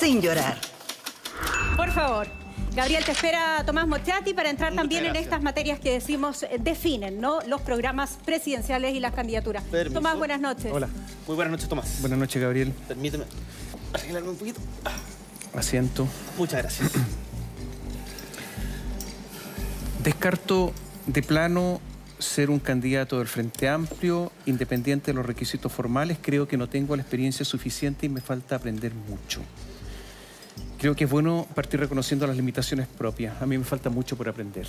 sin llorar. Por favor. Gabriel, te espera Tomás Mochati para entrar Muchas también en estas materias que decimos eh, definen, ¿no? Los programas presidenciales y las candidaturas. Permiso. Tomás, buenas noches. Hola, Muy buenas noches, Tomás. buenas noches Gabriel. Permíteme arreglarme un poquito. Asiento. Muchas gracias. Descarto de plano ser un candidato del Frente Amplio, independiente de los requisitos formales. Creo que no tengo la experiencia suficiente y me falta aprender mucho. Creo que es bueno partir reconociendo las limitaciones propias. A mí me falta mucho por aprender.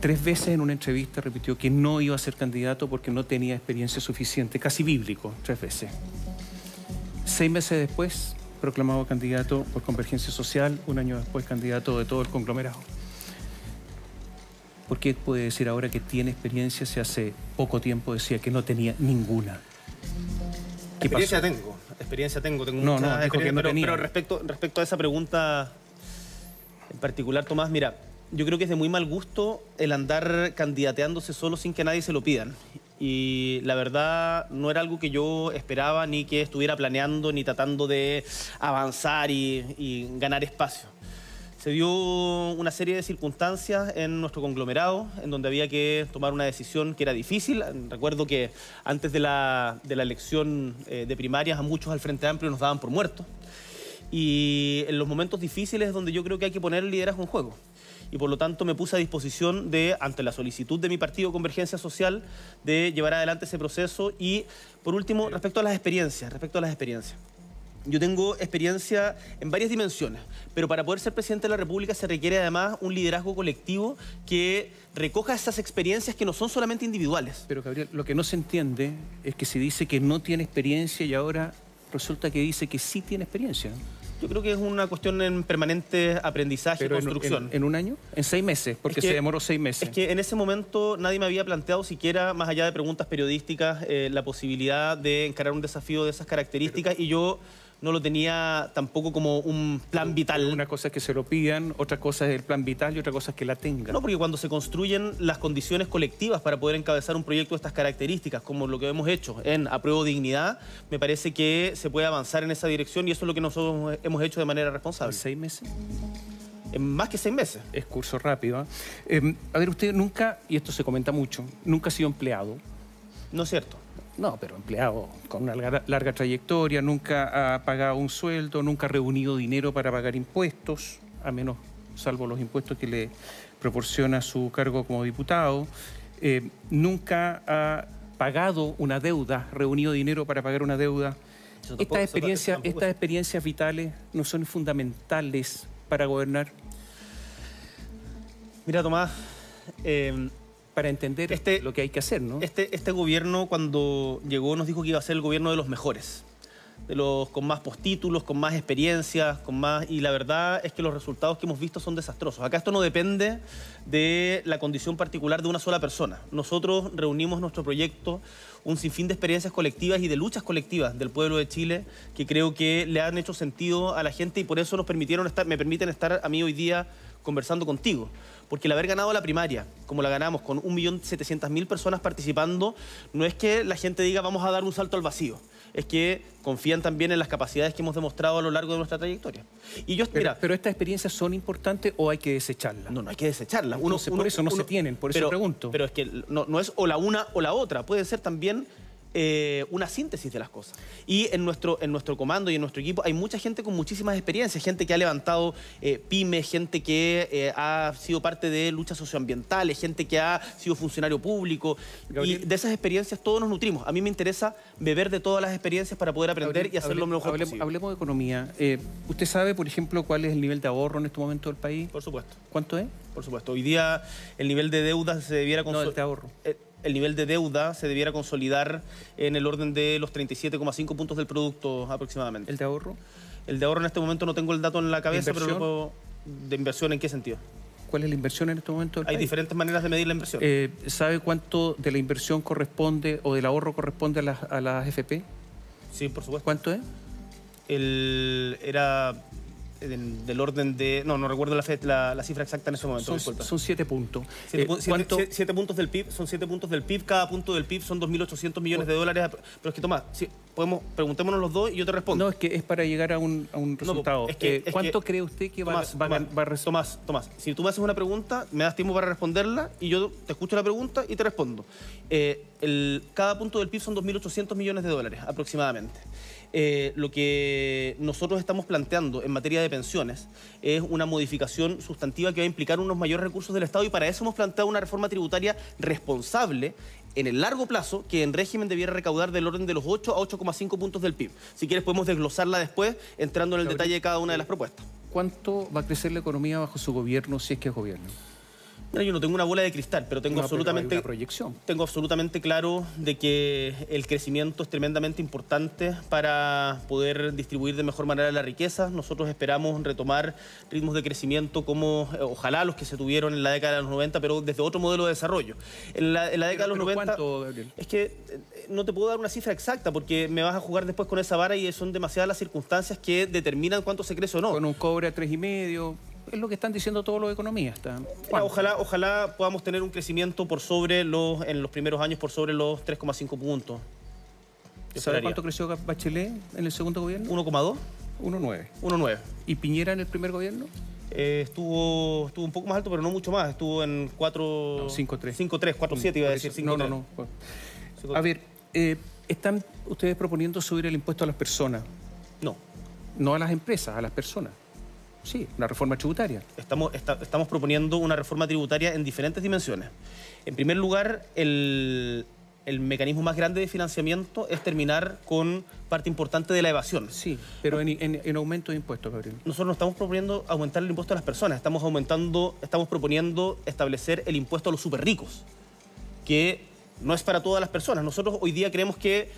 Tres veces en una entrevista repitió que no iba a ser candidato porque no tenía experiencia suficiente, casi bíblico, tres veces. Seis meses después, proclamado candidato por Convergencia Social, un año después candidato de todo el conglomerado. ¿Por qué puede decir ahora que tiene experiencia si hace poco tiempo decía que no tenía ninguna? ¿Qué experiencia pasó? tengo, experiencia tengo, tengo No, mucha no, experiencia, no pero, tenía. pero respecto, respecto a esa pregunta en particular, Tomás, mira, yo creo que es de muy mal gusto el andar candidateándose solo sin que nadie se lo pidan. Y la verdad no era algo que yo esperaba ni que estuviera planeando ni tratando de avanzar y, y ganar espacio. Se dio una serie de circunstancias en nuestro conglomerado en donde había que tomar una decisión que era difícil. Recuerdo que antes de la, de la elección eh, de primarias a muchos al Frente Amplio nos daban por muertos. Y en los momentos difíciles es donde yo creo que hay que poner el liderazgo en juego. Y por lo tanto me puse a disposición de, ante la solicitud de mi partido Convergencia Social, de llevar adelante ese proceso. Y por último, respecto a las experiencias, respecto a las experiencias. Yo tengo experiencia en varias dimensiones, pero para poder ser presidente de la República se requiere además un liderazgo colectivo que recoja esas experiencias que no son solamente individuales. Pero Gabriel, lo que no se entiende es que se dice que no tiene experiencia y ahora resulta que dice que sí tiene experiencia. Yo creo que es una cuestión en permanente aprendizaje y en, construcción. en- en un año, en seis meses, porque Es que- se demoró seis meses. Es que en ese momento nadie me había planteado siquiera, más allá de preguntas periodísticas, eh, la posibilidad de encarar un desafío de esas características y yo no lo tenía tampoco como un plan vital. Una cosa es que se lo pidan, otra cosa es el plan vital y otra cosa es que la tengan. No, porque cuando se construyen las condiciones colectivas para poder encabezar un proyecto de estas características, como lo que hemos hecho en Apruebo Dignidad, me parece que se puede avanzar en esa dirección y eso es lo que nosotros hemos hecho de manera ¿En responsable. seis meses? En más que seis meses. Es curso rápido. Eh, a ver, usted nunca, y esto se comenta mucho, nunca ha sido empleado. No es cierto. No, pero empleado con una larga, larga trayectoria, nunca ha pagado un sueldo, nunca ha reunido dinero para pagar impuestos, a menos salvo los impuestos que le proporciona su cargo como diputado. Eh, nunca ha pagado una deuda, reunido dinero para pagar una deuda. Eso tampoco- Estas eso experiencias, tampoco es- estas experiencias vitales no son fundamentales para gobernar, Mira, Tomás, eh, para entender Este- lo que hay que hacer, ¿no? Este, este gobierno cuando llegó nos dijo que iba a ser el gobierno de los mejores, de los con más postítulos, con más experiencias, con más y la verdad es que los resultados que hemos visto son desastrosos. Acá esto no depende de la condición particular de una sola persona. Nosotros reunimos nuestro proyecto un sinfín de experiencias colectivas y de luchas colectivas del pueblo de Chile que creo que le han hecho sentido a la gente y por eso nos permitieron estar, me permiten estar a mí hoy día conversando contigo. Porque el haber ganado la primaria, como la ganamos, con 1.700.000 personas participando, no es que la gente diga vamos a dar un salto al vacío. Es que confían también en las capacidades que hemos demostrado a lo largo de nuestra trayectoria. Y yo, Pero, mira, pero estas experiencias son importantes o hay que desecharlas. no, no hay que desecharlas. Entonces, por eso no se tienen, por eso pregunto. Pero es que no, no es o la una o la otra, puede ser también eh, una síntesis de las cosas. Y en nuestro, en nuestro comando y en nuestro equipo hay mucha gente con muchísimas experiencias, gente que ha levantado eh, pymes, gente que eh, ha sido parte de luchas socioambientales, gente que ha sido funcionario público. Gabriel. Y de esas experiencias todos nos nutrimos. A mí me interesa beber de todas las experiencias para poder aprender y hacer lo hable- mejor posible. hablemos de economía. ¿Usted sabe, por ejemplo, cuál es el nivel de ahorro en este momento del país? Por supuesto. ¿Cuánto es? Por supuesto. Hoy día el nivel de deuda se debiera No, el de ahorro. El nivel de deuda se debiera consolidar en el orden de los 37,5 puntos del producto aproximadamente. ¿El El, de ahorro? de ahorro en este momento no tengo el dato en la cabeza, pero lo puedo... ¿De inversión en qué sentido? ¿Cuál es la inversión en este momento del Hay país? diferentes maneras de medir la inversión. Eh, ¿Sabe cuánto de la inversión corresponde o del ahorro corresponde a las, a las FP? sí, por supuesto. ¿Cuánto es? El, era del, del orden de... No, no recuerdo la, fe- la, la cifra exacta en ese momento, Son, son siete puntos. Siete, Eh, pu- siete- ¿cuánto- siete- puntos del PIB, son siete puntos del PIB, cada punto del PIB son 2.800 millones de dólares, pero es que toma, si- podemos, preguntémonos los dos y yo te respondo. No, es que es para llegar a un, a un resultado. es que- Eh, es ¿Cuánto que- cree usted que va, Tomás, va a gan- Tomás, va a res- Tomás, Tomás, si tú me haces una pregunta, me das tiempo para responderla y yo te escucho la pregunta y te respondo. Eh, el- cada punto del PIB son 2.800 millones de dólares aproximadamente. Eh, lo que nosotros estamos planteando en materia de pensiones es una modificación sustantiva que va a implicar unos mayores recursos del Estado y para eso hemos planteado una reforma tributaria responsable en el largo plazo que en régimen debiera recaudar del orden de los 8 a 8,5 puntos del PIB. Si quieres podemos desglosarla después entrando en el detalle de cada una de las propuestas. ¿Cuánto va a crecer la economía bajo su gobierno si es que es gobierno? Mira, yo no tengo una bola de cristal, pero tengo No, pero absolutamente hay una proyección. tengo absolutamente claro de que el crecimiento es tremendamente importante para poder distribuir de mejor manera la riqueza. Nosotros esperamos retomar ritmos de crecimiento como eh, ojalá los que se tuvieron en la década de los 90, pero desde otro modelo de desarrollo. En la, en la década de los pero 90 ¿cuánto, es que eh, no te puedo dar una cifra exacta porque me vas a jugar después con esa vara y son demasiadas las circunstancias que determinan cuánto se crece o no. Con un cobre a tres y medio. Es lo que están diciendo todos los economistas. ¿Cuánto? ojalá, ojalá podamos tener un crecimiento por sobre los, en los primeros años por sobre los 3,5 puntos. Yo ¿Sabe esperaría. cuánto creció Bachelet en el segundo gobierno? 1,2, 1,9. 1,9. ¿Y Piñera en el primer gobierno? Eh, estuvo, estuvo un poco más alto, pero no mucho más. Estuvo en 4... No, 5,3. 5,3, 4,7 iba a decir. eso- No, no, 5,3. no. A ver, eh, ¿están ustedes proponiendo subir el impuesto a las personas? No. No a las empresas, a las personas. Sí, una reforma tributaria. Estamos, esta- estamos proponiendo una reforma tributaria en diferentes dimensiones. En primer lugar, el, el mecanismo más grande de financiamiento es terminar con parte importante de la evasión. Sí, pero en, en- en aumento de impuestos, Gabriel. Nosotros no estamos proponiendo aumentar el impuesto a las personas, estamos aumentando, estamos proponiendo establecer el impuesto a los súper ricos, que no es para todas las personas. Nosotros hoy día creemos que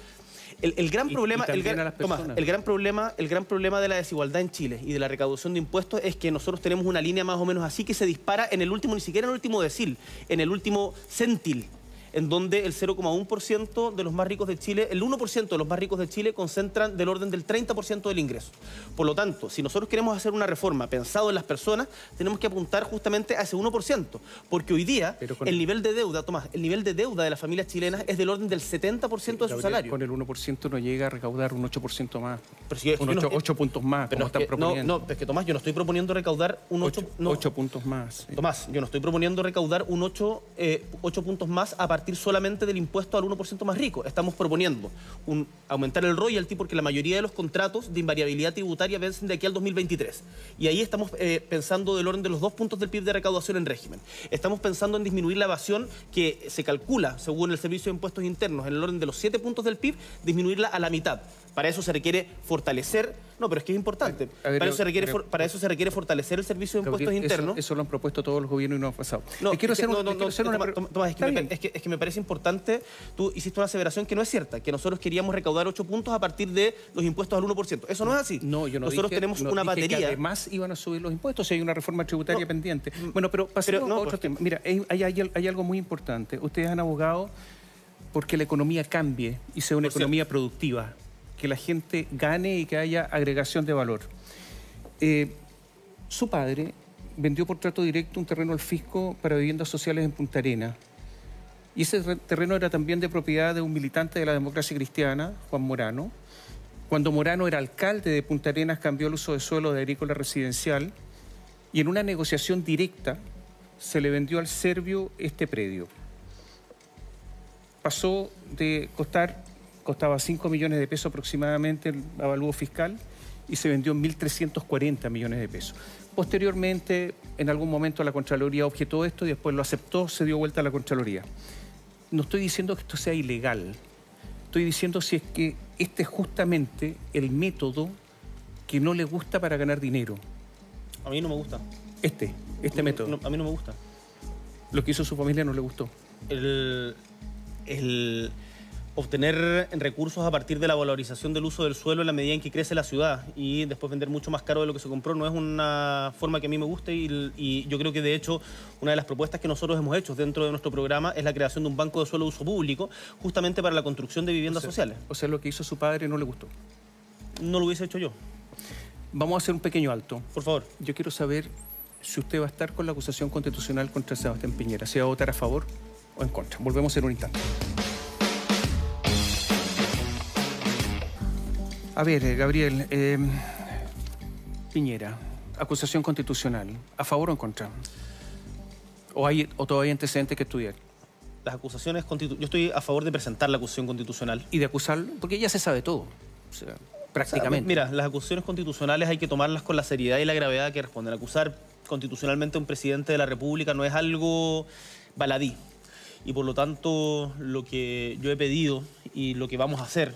el, el gran Y- y problema, el, gran- Tomás, el gran problema, el gran problema de la desigualdad en Chile y de la recaudación de impuestos es que nosotros tenemos una línea más o menos así que se dispara en el último, ni siquiera en el último decil, en el último centil en donde el 0,1% de los más ricos de Chile, el 1% de los más ricos de Chile concentran del orden del 30% del ingreso. Por lo tanto, si nosotros queremos hacer una reforma pensado en las personas, tenemos que apuntar justamente a ese 1%, porque hoy día el el- nivel de deuda, Tomás, el nivel de deuda de las familias chilenas es del orden del 70% de su salario. Con el 1% no llega a recaudar un 8% más. Si un yo no- 8, puntos más, Pero como es están que- no, proponiendo. no, es que Tomás, yo no estoy proponiendo recaudar un 8, 8, puntos más. sí. Tomás, yo no estoy proponiendo recaudar un 8, eh, 8 puntos más a partir solamente del impuesto al 1% más rico. Estamos proponiendo un, aumentar el royalty porque la mayoría de los contratos de invariabilidad tributaria vencen de aquí al 2023. Y ahí estamos eh, pensando del orden de los dos puntos del PIB de recaudación en régimen. Estamos pensando en disminuir la evasión que se calcula, según el Servicio de Impuestos Internos, en el orden de los 7 puntos del PIB, disminuirla a la mitad. Para eso se requiere fortalecer, no, pero es que es importante. A ver, para, eso se requiere, for- para eso se requiere fortalecer el Servicio de Impuestos Gabriel, eso- Internos. Eso, lo han propuesto todos los gobiernos y no ha pasado. No, quiero hacer, una es, que me, me parece importante, tú hiciste una aseveración que no es cierta, que nosotros queríamos recaudar 8 puntos a partir de los impuestos al 1%. Eso no es así. No, yo no Nosotros dije- tenemos no una dije que batería. además iban a subir los impuestos si hay una reforma tributaria No, pendiente. Bueno, pero pasemos pero no, a otro pues- tema. Mira, hay, hay- hay- hay algo muy importante. Ustedes han abogado porque la economía cambie y sea una Por cierto. economía productiva, que la gente gane y que haya agregación de valor. Eh, su padre vendió por trato directo un terreno al fisco para viviendas sociales en Punta Arena. Y ese re- terreno era también de propiedad de un militante de la democracia cristiana, Juan Morano. Cuando Morano era alcalde de Punta Arenas, cambió el uso de suelo de agrícola residencial y en una negociación directa se le vendió al serbio este predio. Pasó de costar, costaba 5 millones de pesos aproximadamente el avalúo fiscal y se vendió en 1.340 millones de pesos. Posteriormente, en algún momento la Contraloría objetó esto y después lo aceptó, se dio vuelta a la Contraloría. No estoy diciendo que esto sea ilegal, estoy diciendo si es que este es justamente el método que no le gusta para ganar dinero. A mí no me gusta. Este, este No, método. no, a mí no me gusta. Lo que hizo su familia no le gustó. El, el obtener recursos a partir de la valorización del uso del suelo en la medida en que crece la ciudad y después vender mucho más caro de lo que se compró no es una forma que a mí me guste y, y yo creo que de hecho una de las propuestas que nosotros hemos hecho dentro de nuestro programa es la creación de un banco de suelo de uso público justamente para la construcción de viviendas O sea, sociales. O sea, lo que hizo su padre no le gustó. No lo hubiese hecho yo, Vamos a hacer un pequeño alto. por favor. Yo quiero saber si usted va a estar con la acusación constitucional contra Sebastián Piñera. ¿Si va a votar a favor o en contra? Volvemos en un instante. A ver, eh, Gabriel, eh, Piñera, acusación constitucional, ¿a favor o en contra? ¿O, hay, o todavía hay antecedentes que estudiar? Las acusaciones constitu- Yo estoy a favor de presentar la acusación constitucional. Y de acusarlo, porque ya se sabe todo, o sea, O sea, prácticamente. mira, las acusaciones constitucionales hay que tomarlas con la seriedad y la gravedad que responden. Acusar constitucionalmente a un presidente de la República no es algo baladí. Y por lo tanto, lo que yo he pedido y lo que vamos a hacer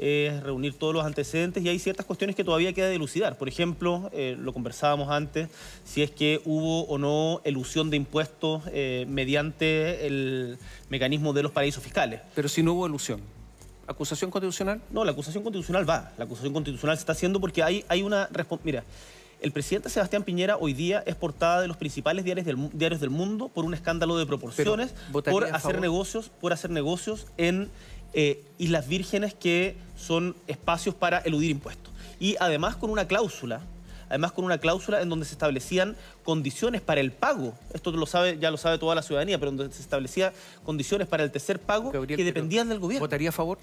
es reunir todos los antecedentes y hay ciertas cuestiones que todavía queda dilucidar. Por ejemplo, eh, lo conversábamos antes, si es que hubo o no elusión de impuestos eh, mediante el mecanismo de los paraísos fiscales. Pero si no hubo ilusión, ¿acusación constitucional? No, la acusación constitucional va. La acusación constitucional se está haciendo porque hay, hay una... Mira, el presidente Sebastián Piñera hoy día es portada de los principales diarios del, diarios del mundo por un escándalo de proporciones, Pero, ¿votaría por hacer negocios, por hacer negocios en eh, Islas Vírgenes que son espacios para eludir impuestos. Y además con una cláusula, además con una cláusula en donde se establecían condiciones para el pago. Esto lo sabe, ya lo sabe toda la ciudadanía, pero donde se establecía condiciones para el tercer pago Gabriel, que dependían del gobierno. ¿Votaría a favor?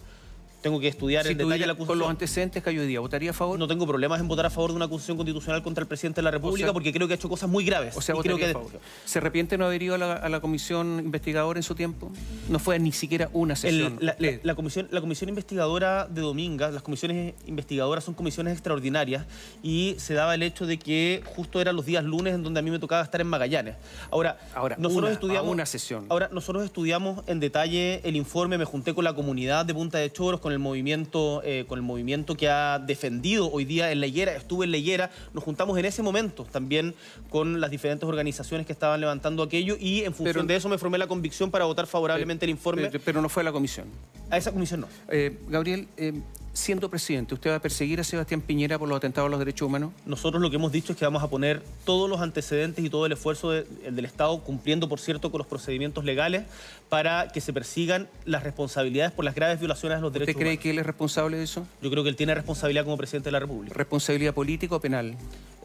Tengo que estudiar Si en detalle la con acusación. los antecedentes que hay hoy día, ¿votaría a favor? No tengo problemas en votar a favor de una acusación constitucional contra el presidente de la República sea- porque creo que ha hecho cosas muy graves. O sea, Y creo votaría que a favor. ¿Se arrepiente no haber ido a la, a la comisión investigadora en su tiempo? No fue ni siquiera una el- sesión. la, la- Le- la comisión, la comisión investigadora de Dominga, las comisiones investigadoras son comisiones extraordinarias y se daba el hecho de que justo eran los días lunes en donde a mí me tocaba estar en Magallanes. Ahora, Ahora, nosotros una- estudiamos una sesión. Ahora, nosotros estudiamos en detalle el informe, me junté con la comunidad de Punta de Choros, con el movimiento, eh, con el movimiento que ha defendido hoy día en la higuera, estuve en la higuera, nos juntamos en ese momento también con las diferentes organizaciones que estaban levantando aquello y en función Pero- de eso me formé la convicción para votar favorablemente el informe. Pero, pero no fue a la comisión. a esa comisión no. Eh, Gabriel, eh, siendo presidente, ¿usted va a perseguir a Sebastián Piñera por los atentados a los derechos humanos? Nosotros lo que hemos dicho es que vamos a poner todos los antecedentes y todo el esfuerzo de- el del Estado, cumpliendo, por cierto, con los procedimientos legales, para que se persigan las responsabilidades por las graves violaciones a los ¿Usted derechos cree humanos. que él es responsable de eso? Yo creo que él tiene responsabilidad como presidente de la República. ¿Responsabilidad política o penal?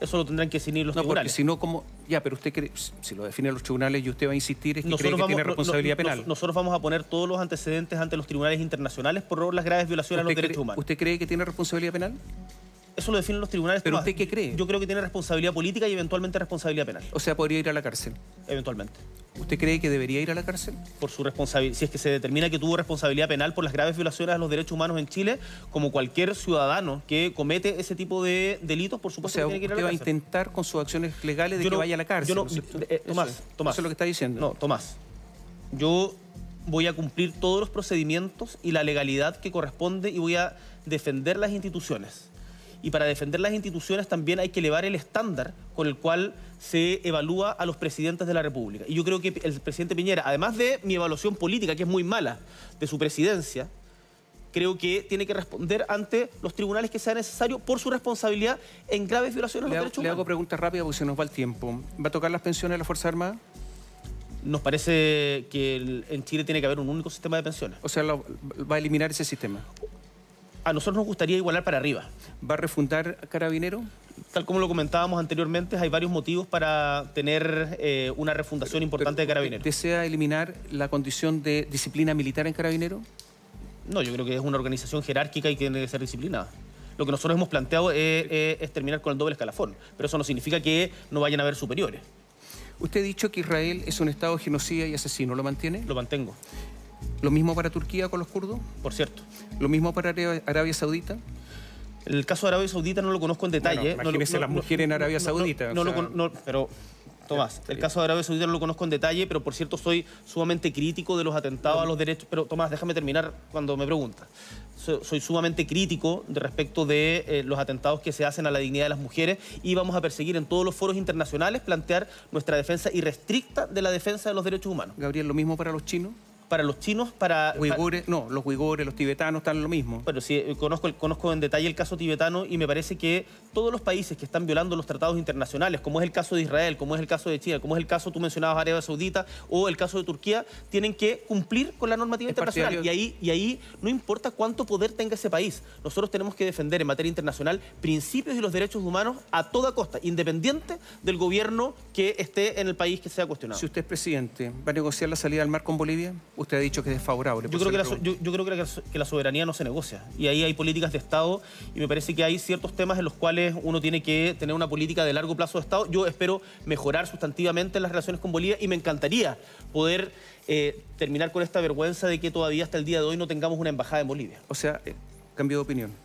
Eso lo tendrán que definir los No, porque tribunales. si no, ¿cómo? Ya, pero usted cree, si lo definen los tribunales y usted va a insistir, es que cree que vamos, tiene no- no- responsabilidad nos- penal. nosotros vamos a poner todos los antecedentes ante los tribunales internacionales por las graves violaciones a los ¿Usted derechos cree, humanos. ¿Usted cree que tiene responsabilidad penal? Eso lo definen los tribunales. ¿Pero Tomás. usted qué cree? Yo creo que tiene responsabilidad política y eventualmente responsabilidad penal. O sea, podría ir a la cárcel. Eventualmente. ¿Usted cree que debería ir a la cárcel? Por su responsabilidad. Si es que se determina que tuvo responsabilidad penal por las graves violaciones a los derechos humanos en Chile, como cualquier ciudadano que comete ese tipo de delitos, por O supuesto sea, que tiene que ir a la va a cárcel. intentar con sus acciones legales de Yo que no- vaya a la cárcel. yo no- ¿no es cierto? eh, Tomás, Eso es. Tomás. Eso es lo que está diciendo. No, Tomás. Yo voy a cumplir todos los procedimientos y la legalidad que corresponde y voy a defender las instituciones. Y para defender las instituciones también hay que elevar el estándar con el cual se evalúa a los presidentes de la República. Y yo creo que el presidente Piñera, además de mi evaluación política, que es muy mala, de su presidencia, creo que tiene que responder ante los tribunales que sea necesario por su responsabilidad en graves violaciones Le los derechos le hago humanos. preguntas rápidas porque se nos va el tiempo. ¿Va a tocar las pensiones de la Fuerza Armada? Nos parece que en Chile tiene que haber un único sistema de pensiones. O sea, lo- va a eliminar ese sistema. A nosotros nos gustaría igualar para arriba. ¿Va a refundar Carabinero? Tal como lo comentábamos anteriormente, hay varios motivos para tener eh, una refundación importante de Carabineros. ¿Desea eliminar la condición de disciplina militar en Carabinero? No, yo creo que es una organización jerárquica y que tiene que ser disciplinada. Lo que nosotros hemos planteado es, es- es terminar con el doble escalafón, pero eso no significa que no vayan a haber superiores. Usted ha dicho que Israel es un Estado genocida y asesino. ¿Lo mantiene? Lo mantengo, ¿Lo mismo para Turquía con los kurdos? por cierto. ¿Lo mismo para Arabia, Saudita? El caso de Arabia Saudita no lo conozco en detalle. Bueno, no lo- imagínese las mujeres en Arabia Saudita, No, lo no, pero, Tomás, el caso de Arabia Saudita no lo conozco en detalle, pero por cierto soy sumamente crítico de los atentados a los derechos. Pero Tomás, déjame terminar cuando me preguntas. So- Soy sumamente crítico de respecto de eh, los atentados que se hacen a la dignidad de las mujeres y vamos a perseguir en todos los foros internacionales plantear nuestra defensa irrestricta de la defensa de los derechos humanos. Gabriel, ¿lo mismo para los chinos? Para los chinos, para... Uigures, no, los uigures, los tibetanos están lo mismo. Bueno, sí, eh, conozco, conozco en detalle el caso tibetano y me parece que todos los países que están violando los tratados internacionales, como es el caso de Israel, como es el caso de China, como es el caso, tú mencionabas Arabia Saudita o el caso de Turquía, tienen que cumplir con la normativa Es internacional. partidario- Y ahí, y ahí no importa cuánto poder tenga ese país, nosotros tenemos que defender en materia internacional principios y los derechos humanos a toda costa, independiente del gobierno que esté en el país que sea cuestionado. Si usted es presidente, ¿va a negociar la salida al mar con Bolivia? Usted ha dicho que es desfavorable. Yo creo, que la, yo, creo que, la, que la soberanía no se negocia y ahí hay políticas de Estado y me parece que hay ciertos temas en los cuales uno tiene que tener una política de largo plazo de Estado. Yo espero mejorar sustantivamente las relaciones con Bolivia y me encantaría poder eh, terminar con esta vergüenza de que todavía hasta el día de hoy no tengamos una embajada en Bolivia. O sea, eh, cambio de opinión.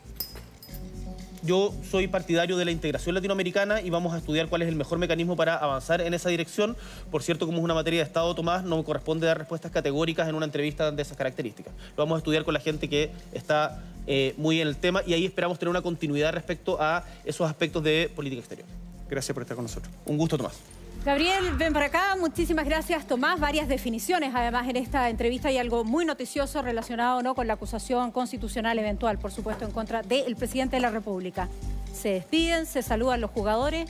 Yo soy partidario de la integración latinoamericana y vamos a estudiar cuál es el mejor mecanismo para avanzar en esa dirección. Por cierto, como es una materia de Estado, Tomás, no me corresponde dar respuestas categóricas en una entrevista de esas características. Lo vamos a estudiar con la gente que está eh, muy en el tema y ahí esperamos tener una continuidad respecto a esos aspectos de política exterior. Gracias por estar con nosotros. Un gusto, Tomás. Gabriel, ven para acá. Muchísimas gracias, Tomás. Varias definiciones, además, en esta entrevista y algo muy noticioso relacionado ¿no? con la acusación constitucional eventual, por supuesto, en contra del presidente de la República. Se despiden, se saludan los jugadores.